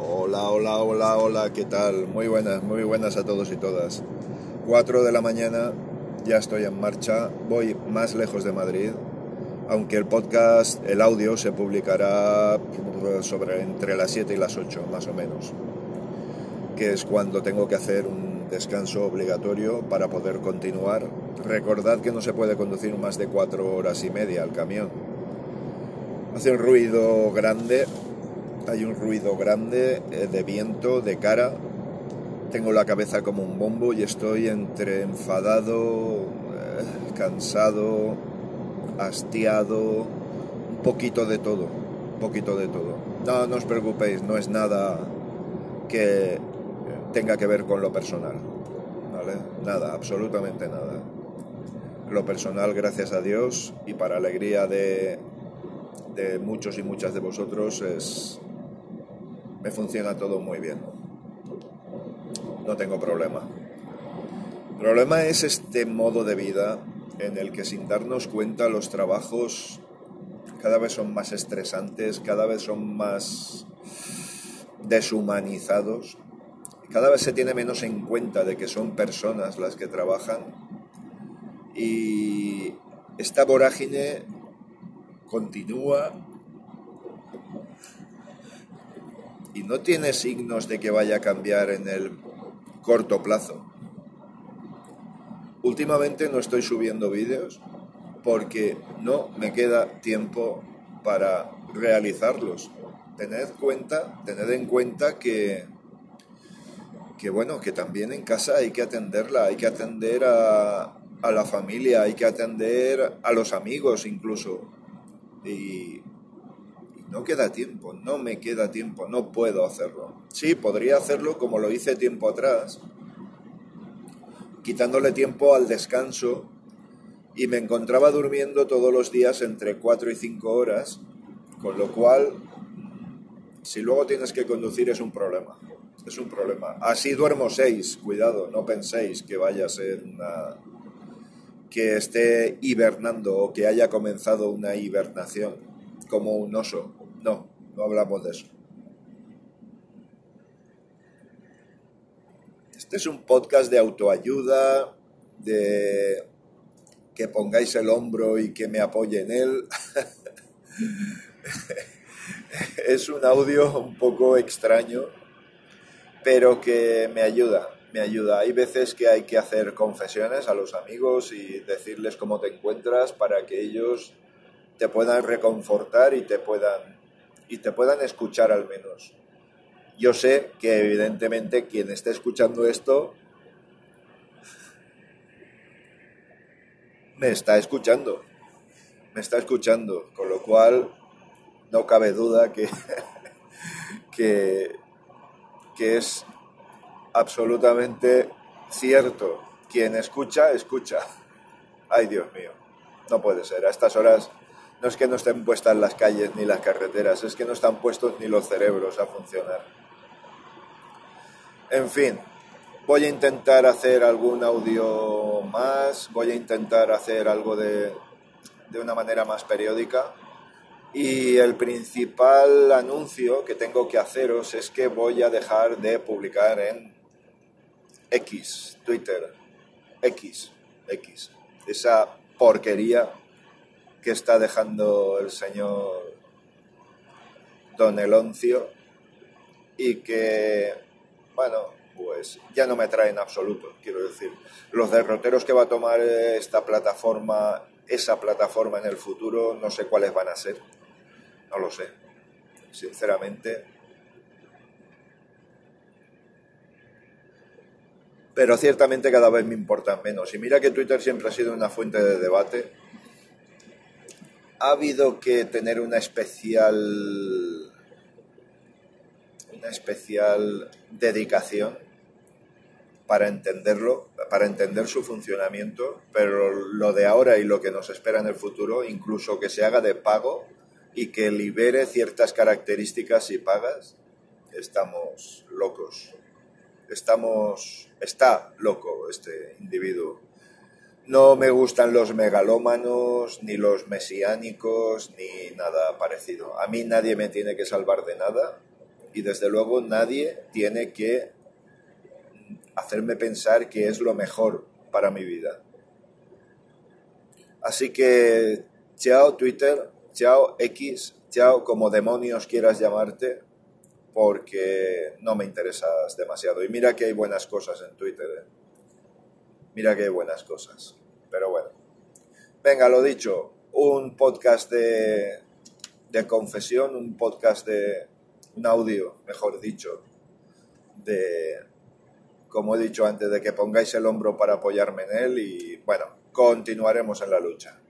Hola, hola, hola, hola, ¿qué tal? Muy buenas, muy buenas a todos y todas. 4 de la mañana, ya estoy en marcha, voy más lejos de Madrid, aunque el podcast, el audio se publicará sobre entre las 7 y las 8, más o menos, que es cuando tengo que hacer un descanso obligatorio para poder continuar. Recordad que no se puede conducir más de 4 horas y media al camión. Hace un ruido grande hay un ruido grande eh, de viento, de cara. Tengo la cabeza como un bombo y estoy entre enfadado, eh, cansado, hastiado, un poquito de todo, un poquito de todo. No, no os preocupéis, no es nada que tenga que ver con lo personal, ¿vale? Nada, absolutamente nada. Lo personal, gracias a Dios y para alegría de, de muchos y muchas de vosotros, es, funciona todo muy bien. No tengo problema. El problema es este modo de vida en el que sin darnos cuenta los trabajos cada vez son más estresantes, cada vez son más deshumanizados, cada vez se tiene menos en cuenta de que son personas las que trabajan y esta vorágine continúa y no tiene signos de que vaya a cambiar en el corto plazo. Últimamente no estoy subiendo vídeos porque no me queda tiempo para realizarlos. Tened cuenta, en cuenta que que bueno, que también en casa hay que atenderla, hay que atender a, a la familia, hay que atender a los amigos incluso. No queda tiempo, no me queda tiempo, no puedo hacerlo. Sí, podría hacerlo como lo hice tiempo atrás, quitándole tiempo al descanso y me encontraba durmiendo todos los días entre 4 y 5 horas, con lo cual, si luego tienes que conducir es un problema, es un problema. Así duermo 6, cuidado, no penséis que vaya a ser una... que esté hibernando o que haya comenzado una hibernación como un oso. No, no hablamos de eso. Este es un podcast de autoayuda, de que pongáis el hombro y que me apoye en él. es un audio un poco extraño, pero que me ayuda, me ayuda. Hay veces que hay que hacer confesiones a los amigos y decirles cómo te encuentras para que ellos te puedan reconfortar y te puedan, y te puedan escuchar al menos. Yo sé que evidentemente quien esté escuchando esto me está escuchando, me está escuchando, con lo cual no cabe duda que, que, que es absolutamente cierto. Quien escucha, escucha. Ay, Dios mío, no puede ser. A estas horas no es que no estén puestas las calles ni las carreteras, es que no están puestos ni los cerebros a funcionar. En fin, voy a intentar hacer algún audio más, voy a intentar hacer algo de, de una manera más periódica. Y el principal anuncio que tengo que haceros es que voy a dejar de publicar en X, Twitter, X, X, esa porquería que está dejando el señor Don Eloncio y que, bueno, pues ya no me trae en absoluto, quiero decir. Los derroteros que va a tomar esta plataforma, esa plataforma en el futuro, no sé cuáles van a ser, no lo sé, sinceramente. Pero ciertamente cada vez me importan menos. Y mira que Twitter siempre ha sido una fuente de debate ha habido que tener una especial una especial dedicación para entenderlo, para entender su funcionamiento, pero lo de ahora y lo que nos espera en el futuro, incluso que se haga de pago y que libere ciertas características y pagas, estamos locos. Estamos está loco este individuo no me gustan los megalómanos, ni los mesiánicos, ni nada parecido. A mí nadie me tiene que salvar de nada. y desde luego nadie tiene que hacerme pensar que es lo mejor para mi vida. Así que, chao Twitter, chao X, chao como demonios quieras llamarte, porque no me interesas demasiado. Y mira que hay buenas cosas en Twitter. ¿eh? Mira hay buenas cosas. Pero bueno. Venga, lo dicho, un podcast de, de confesión, un podcast de un audio, mejor dicho, de, como he dicho antes, de que pongáis el hombro para apoyarme en él y bueno, continuaremos en la lucha.